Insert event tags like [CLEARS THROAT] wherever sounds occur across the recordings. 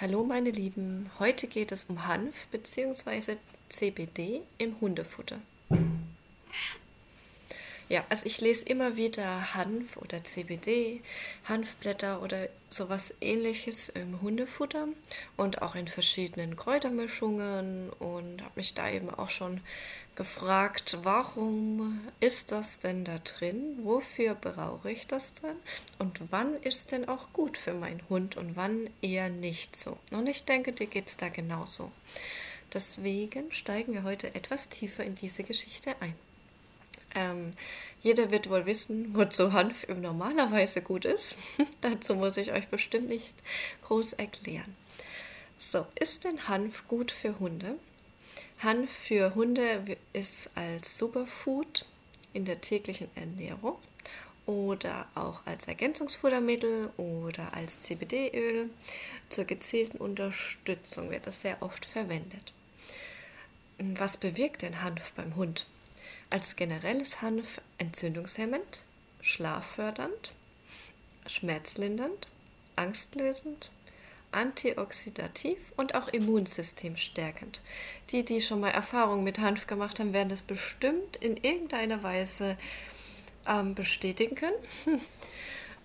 Hallo meine Lieben, heute geht es um Hanf bzw. CBD im Hundefutter. Ja, also ich lese immer wieder Hanf oder CBD, Hanfblätter oder sowas ähnliches im Hundefutter und auch in verschiedenen Kräutermischungen und habe mich da eben auch schon gefragt, warum ist das denn da drin? Wofür brauche ich das denn? Und wann ist denn auch gut für meinen Hund und wann eher nicht so? Und ich denke, dir geht es da genauso. Deswegen steigen wir heute etwas tiefer in diese Geschichte ein. Ähm, jeder wird wohl wissen, wozu Hanf normalerweise gut ist. [LAUGHS] Dazu muss ich euch bestimmt nicht groß erklären. So, ist denn Hanf gut für Hunde? Hanf für Hunde ist als Superfood in der täglichen Ernährung oder auch als Ergänzungsfuttermittel oder als CBD-Öl zur gezielten Unterstützung wird das sehr oft verwendet. Was bewirkt denn Hanf beim Hund? Als generelles Hanf entzündungshemmend, schlaffördernd, schmerzlindernd, angstlösend, antioxidativ und auch immunsystemstärkend. Die, die schon mal Erfahrungen mit Hanf gemacht haben, werden das bestimmt in irgendeiner Weise ähm, bestätigen können. [LAUGHS]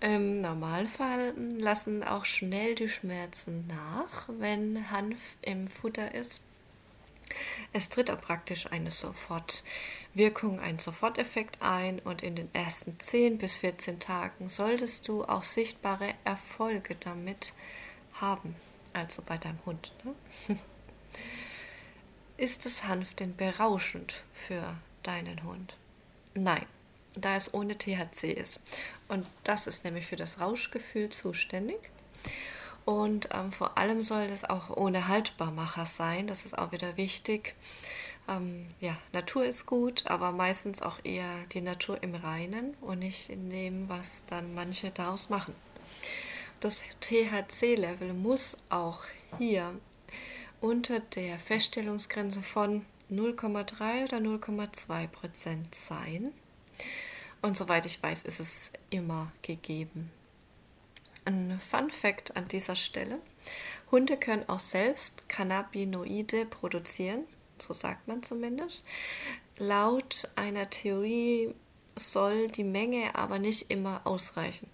Im Normalfall lassen auch schnell die Schmerzen nach, wenn Hanf im Futter ist. Es tritt auch praktisch eine Sofortwirkung, ein Soforteffekt ein und in den ersten 10 bis 14 Tagen solltest du auch sichtbare Erfolge damit haben, also bei deinem Hund. Ne? [LAUGHS] Ist das Hanf denn berauschend für deinen Hund? Nein, da es ohne THC ist. Und das ist nämlich für das Rauschgefühl zuständig. Und ähm, vor allem soll das auch ohne Haltbarmacher sein. Das ist auch wieder wichtig. Ähm, ja, Natur ist gut, aber meistens auch eher die Natur im Reinen und nicht in dem, was dann manche daraus machen. Das THC-Level muss auch hier unter der Feststellungsgrenze von 0,3 oder 0,2 Prozent sein. Und soweit ich weiß, ist es immer gegeben. Ein Fun Fact an dieser Stelle. Hunde können auch selbst Cannabinoide produzieren, so sagt man zumindest. Laut einer Theorie soll die Menge aber nicht immer ausreichen,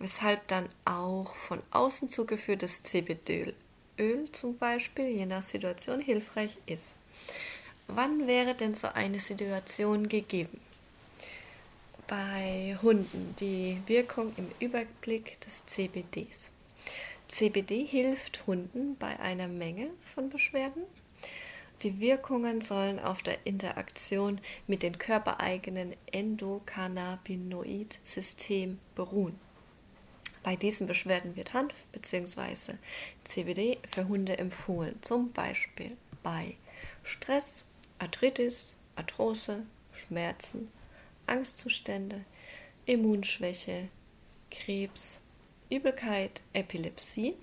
weshalb dann auch von außen zugeführtes CBD-Öl zum Beispiel je nach Situation hilfreich ist. Wann wäre denn so eine Situation gegeben? Bei Hunden die Wirkung im Überblick des CBDs. CBD hilft Hunden bei einer Menge von Beschwerden. Die Wirkungen sollen auf der Interaktion mit dem körpereigenen Endokannabinoid-System beruhen. Bei diesen Beschwerden wird Hanf bzw. CBD für Hunde empfohlen, zum Beispiel bei Stress, Arthritis, Arthrose, Schmerzen, Angstzustände, Immunschwäche, Krebs, Übelkeit, Epilepsie,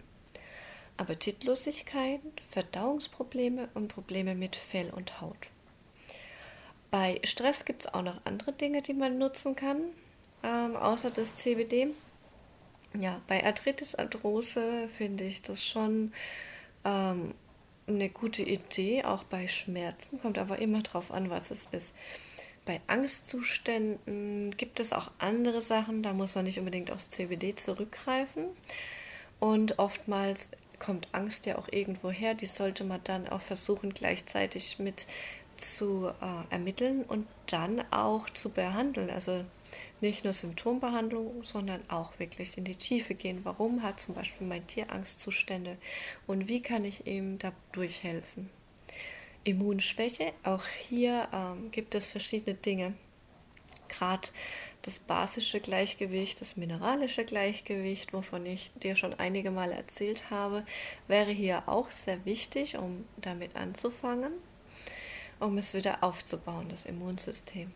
Appetitlosigkeit, Verdauungsprobleme und Probleme mit Fell und Haut. Bei Stress gibt es auch noch andere Dinge, die man nutzen kann, ähm, außer das CBD. Ja, bei Arthritis, Arthrose finde ich das schon ähm, eine gute Idee, auch bei Schmerzen, kommt aber immer drauf an, was es ist. Bei Angstzuständen gibt es auch andere Sachen, da muss man nicht unbedingt aufs CBD zurückgreifen. Und oftmals kommt Angst ja auch irgendwo her, die sollte man dann auch versuchen gleichzeitig mit zu äh, ermitteln und dann auch zu behandeln. Also nicht nur Symptombehandlung, sondern auch wirklich in die Tiefe gehen. Warum hat zum Beispiel mein Tier Angstzustände und wie kann ich ihm dadurch helfen? Immunschwäche. Auch hier ähm, gibt es verschiedene Dinge. Gerade das basische Gleichgewicht, das mineralische Gleichgewicht, wovon ich dir schon einige Mal erzählt habe, wäre hier auch sehr wichtig, um damit anzufangen, um es wieder aufzubauen, das Immunsystem.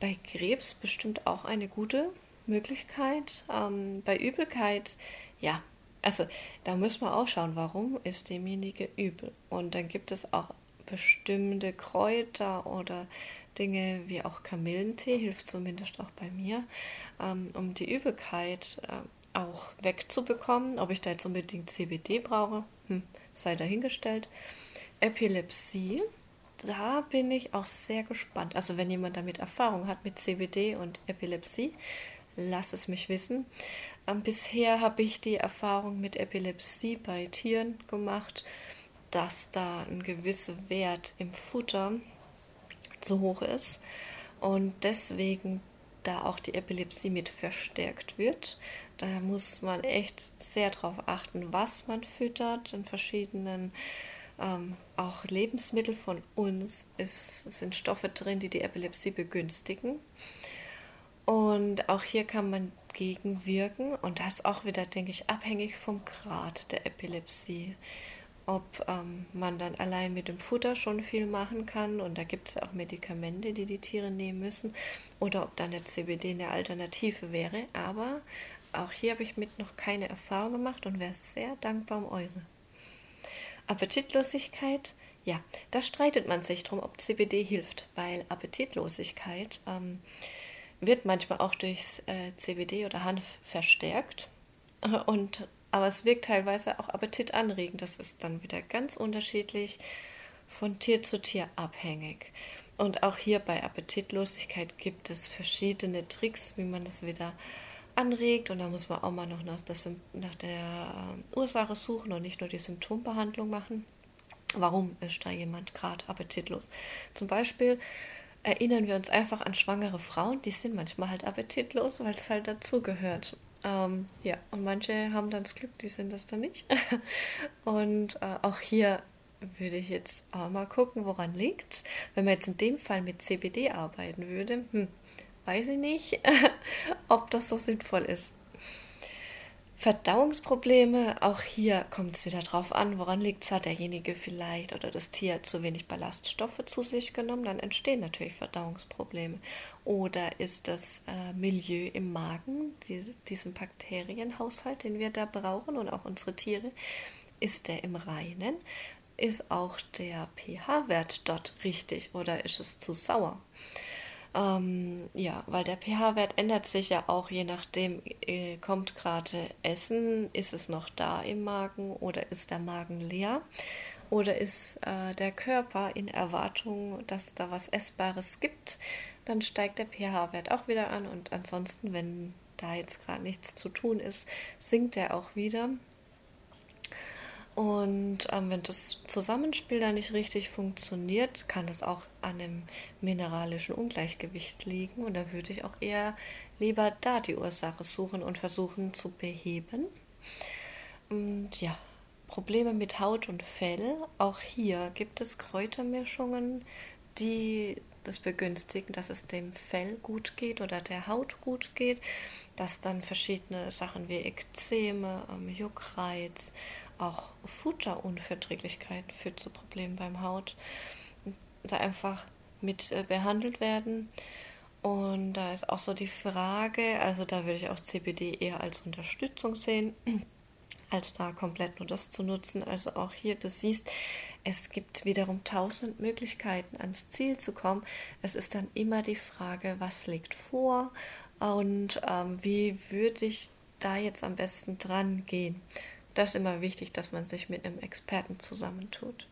Bei Krebs bestimmt auch eine gute Möglichkeit. Ähm, bei Übelkeit, ja, also da muss man auch schauen, warum ist demjenige übel. Und dann gibt es auch bestimmte Kräuter oder Dinge wie auch Kamillentee, hilft zumindest auch bei mir, ähm, um die Übelkeit äh, auch wegzubekommen. Ob ich da jetzt unbedingt CBD brauche, hm, sei dahingestellt. Epilepsie, da bin ich auch sehr gespannt. Also wenn jemand damit Erfahrung hat mit CBD und Epilepsie, lass es mich wissen. Ähm, bisher habe ich die Erfahrung mit Epilepsie bei Tieren gemacht, dass da ein gewisser Wert im Futter zu hoch ist und deswegen da auch die Epilepsie mit verstärkt wird. Da muss man echt sehr darauf achten, was man füttert. In verschiedenen ähm, auch Lebensmittel von uns ist, sind Stoffe drin, die die Epilepsie begünstigen. Und auch hier kann man gegenwirken und das auch wieder, denke ich, abhängig vom Grad der Epilepsie ob ähm, man dann allein mit dem Futter schon viel machen kann. Und da gibt es ja auch Medikamente, die die Tiere nehmen müssen. Oder ob dann der CBD eine Alternative wäre. Aber auch hier habe ich mit noch keine Erfahrung gemacht und wäre sehr dankbar um eure. Appetitlosigkeit, ja, da streitet man sich drum, ob CBD hilft, weil Appetitlosigkeit ähm, wird manchmal auch durchs äh, CBD oder Hanf verstärkt. Und aber es wirkt teilweise auch appetitanregend. Das ist dann wieder ganz unterschiedlich von Tier zu Tier abhängig. Und auch hier bei Appetitlosigkeit gibt es verschiedene Tricks, wie man das wieder anregt. Und da muss man auch mal noch nach, das, nach der äh, Ursache suchen und nicht nur die Symptombehandlung machen. Warum ist da jemand gerade appetitlos? Zum Beispiel erinnern wir uns einfach an schwangere Frauen, die sind manchmal halt appetitlos, weil es halt dazugehört. Ähm, ja, und manche haben dann das Glück, die sind das dann nicht. [LAUGHS] und äh, auch hier würde ich jetzt auch mal gucken, woran liegt es. Wenn man jetzt in dem Fall mit CBD arbeiten würde, hm, weiß ich nicht, [LAUGHS] ob das so sinnvoll ist. Verdauungsprobleme, auch hier kommt es wieder drauf an, woran liegt es, hat derjenige vielleicht oder das Tier zu wenig Ballaststoffe zu sich genommen, dann entstehen natürlich Verdauungsprobleme. Oder ist das äh, Milieu im Magen, diese, diesen Bakterienhaushalt, den wir da brauchen und auch unsere Tiere, ist der im Reinen? Ist auch der pH-Wert dort richtig oder ist es zu sauer? Ähm, ja, weil der pH-Wert ändert sich ja auch, je nachdem, äh, kommt gerade Essen, ist es noch da im Magen oder ist der Magen leer oder ist äh, der Körper in Erwartung, dass da was Essbares gibt, dann steigt der pH-Wert auch wieder an und ansonsten, wenn da jetzt gerade nichts zu tun ist, sinkt er auch wieder. Und ähm, wenn das Zusammenspiel da nicht richtig funktioniert, kann das auch an einem mineralischen Ungleichgewicht liegen. Und da würde ich auch eher lieber da die Ursache suchen und versuchen zu beheben. Und ja, Probleme mit Haut und Fell. Auch hier gibt es Kräutermischungen, die das begünstigen, dass es dem Fell gut geht oder der Haut gut geht, dass dann verschiedene Sachen wie Ekzeme, ähm, Juckreiz, auch Futterunverträglichkeiten führt zu Problemen beim Haut, da einfach mit äh, behandelt werden. Und da ist auch so die Frage, also da würde ich auch CBD eher als Unterstützung sehen, [CLEARS THROAT] als da komplett nur das zu nutzen. Also auch hier, du siehst, es gibt wiederum tausend Möglichkeiten ans Ziel zu kommen. Es ist dann immer die Frage, was liegt vor und ähm, wie würde ich da jetzt am besten dran gehen. Das ist immer wichtig, dass man sich mit einem Experten zusammentut.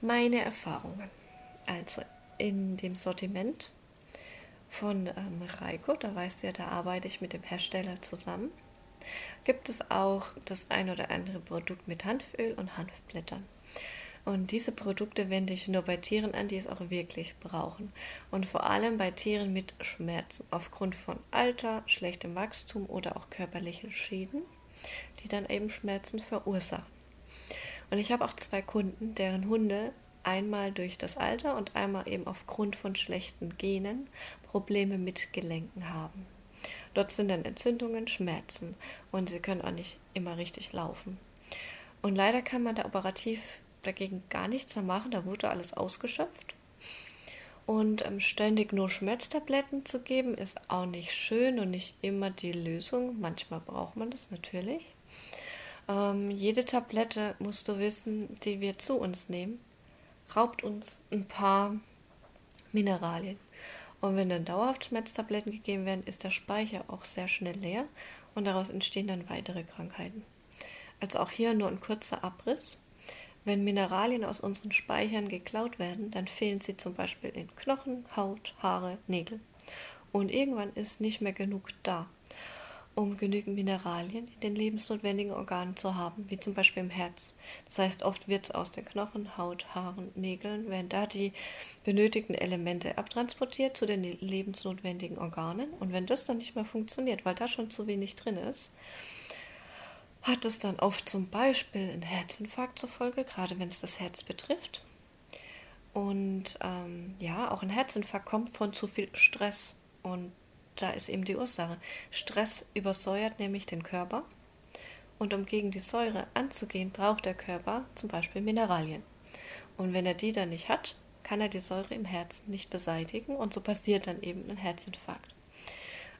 Meine Erfahrungen. Also in dem Sortiment von ähm, Reiko, da weißt du ja, da arbeite ich mit dem Hersteller zusammen, gibt es auch das ein oder andere Produkt mit Hanföl und Hanfblättern. Und diese Produkte wende ich nur bei Tieren an, die es auch wirklich brauchen. Und vor allem bei Tieren mit Schmerzen aufgrund von Alter, schlechtem Wachstum oder auch körperlichen Schäden die dann eben Schmerzen verursachen. Und ich habe auch zwei Kunden, deren Hunde einmal durch das Alter und einmal eben aufgrund von schlechten Genen Probleme mit Gelenken haben. Dort sind dann Entzündungen, Schmerzen und sie können auch nicht immer richtig laufen. Und leider kann man da operativ dagegen gar nichts mehr machen, da wurde alles ausgeschöpft. Und ähm, ständig nur Schmerztabletten zu geben, ist auch nicht schön und nicht immer die Lösung. Manchmal braucht man das natürlich. Ähm, jede Tablette, musst du wissen, die wir zu uns nehmen, raubt uns ein paar Mineralien. Und wenn dann dauerhaft Schmerztabletten gegeben werden, ist der Speicher auch sehr schnell leer und daraus entstehen dann weitere Krankheiten. Also auch hier nur ein kurzer Abriss. Wenn Mineralien aus unseren Speichern geklaut werden, dann fehlen sie zum Beispiel in Knochen, Haut, Haare, Nägel. Und irgendwann ist nicht mehr genug da, um genügend Mineralien in den lebensnotwendigen Organen zu haben, wie zum Beispiel im Herz. Das heißt, oft wird es aus den Knochen, Haut, Haaren, Nägeln, werden da die benötigten Elemente abtransportiert zu den lebensnotwendigen Organen. Und wenn das dann nicht mehr funktioniert, weil da schon zu wenig drin ist, hat es dann oft zum Beispiel einen Herzinfarkt zur Folge, gerade wenn es das Herz betrifft. Und ähm, ja, auch ein Herzinfarkt kommt von zu viel Stress. Und da ist eben die Ursache. Stress übersäuert nämlich den Körper. Und um gegen die Säure anzugehen, braucht der Körper zum Beispiel Mineralien. Und wenn er die dann nicht hat, kann er die Säure im Herzen nicht beseitigen und so passiert dann eben ein Herzinfarkt.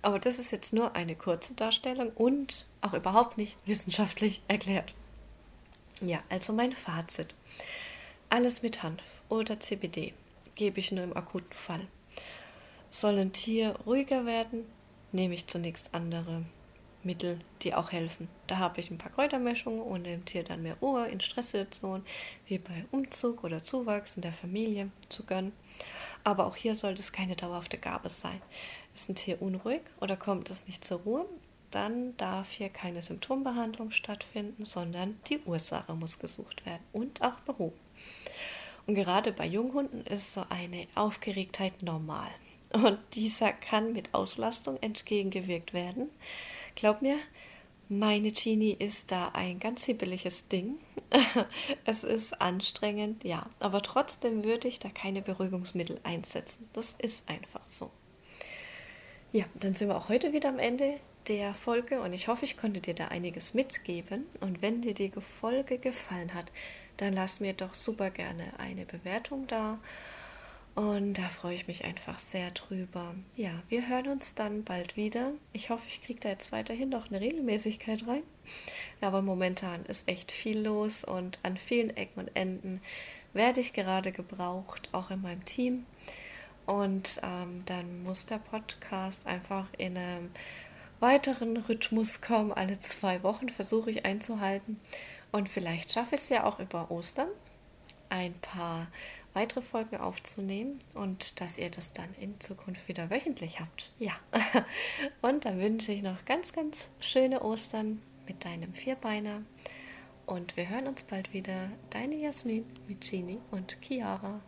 Aber das ist jetzt nur eine kurze Darstellung und auch überhaupt nicht wissenschaftlich [LAUGHS] erklärt. Ja, also mein Fazit. Alles mit Hanf oder CBD gebe ich nur im akuten Fall. Soll ein Tier ruhiger werden, nehme ich zunächst andere Mittel, die auch helfen. Da habe ich ein paar Kräutermischungen und dem Tier dann mehr Ruhe in Stresssituationen, wie bei Umzug oder Zuwachs in der Familie zu gönnen. Aber auch hier sollte es keine dauerhafte Gabe sein. Ist ein Tier unruhig oder kommt es nicht zur Ruhe, dann darf hier keine Symptombehandlung stattfinden, sondern die Ursache muss gesucht werden und auch behoben. Und gerade bei Junghunden ist so eine Aufgeregtheit normal. Und dieser kann mit Auslastung entgegengewirkt werden. Glaub mir, meine Genie ist da ein ganz hibbeliges Ding. [LAUGHS] es ist anstrengend, ja, aber trotzdem würde ich da keine Beruhigungsmittel einsetzen. Das ist einfach so. Ja, dann sind wir auch heute wieder am Ende der Folge und ich hoffe, ich konnte dir da einiges mitgeben. Und wenn dir die Folge gefallen hat, dann lass mir doch super gerne eine Bewertung da und da freue ich mich einfach sehr drüber. Ja, wir hören uns dann bald wieder. Ich hoffe, ich kriege da jetzt weiterhin noch eine Regelmäßigkeit rein. Aber momentan ist echt viel los und an vielen Ecken und Enden werde ich gerade gebraucht, auch in meinem Team. Und ähm, dann muss der Podcast einfach in einem weiteren Rhythmus kommen. Alle zwei Wochen versuche ich einzuhalten. Und vielleicht schaffe ich es ja auch über Ostern ein paar weitere Folgen aufzunehmen und dass ihr das dann in Zukunft wieder wöchentlich habt. Ja. [LAUGHS] Und dann wünsche ich noch ganz, ganz schöne Ostern mit deinem Vierbeiner. Und wir hören uns bald wieder. Deine Jasmin mit Genie und Chiara.